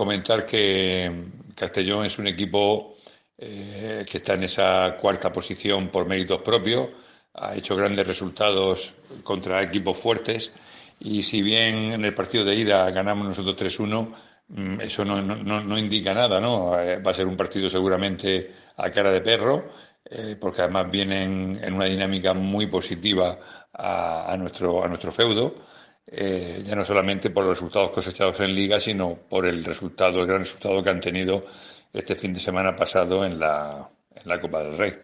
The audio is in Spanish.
comentar que Castellón es un equipo eh, que está en esa cuarta posición por méritos propios, ha hecho grandes resultados contra equipos fuertes y si bien en el partido de ida ganamos nosotros 3-1, mm, eso no, no, no, indica nada, ¿no? Eh, va a ser un partido seguramente a cara de perro, eh, porque además vienen en una dinámica muy positiva a, a nuestro, a nuestro feudo. Eh, ya no solamente por los resultados cosechados en liga, sino por el resultado, el gran resultado que han tenido este fin de semana pasado en la, en la Copa del Rey.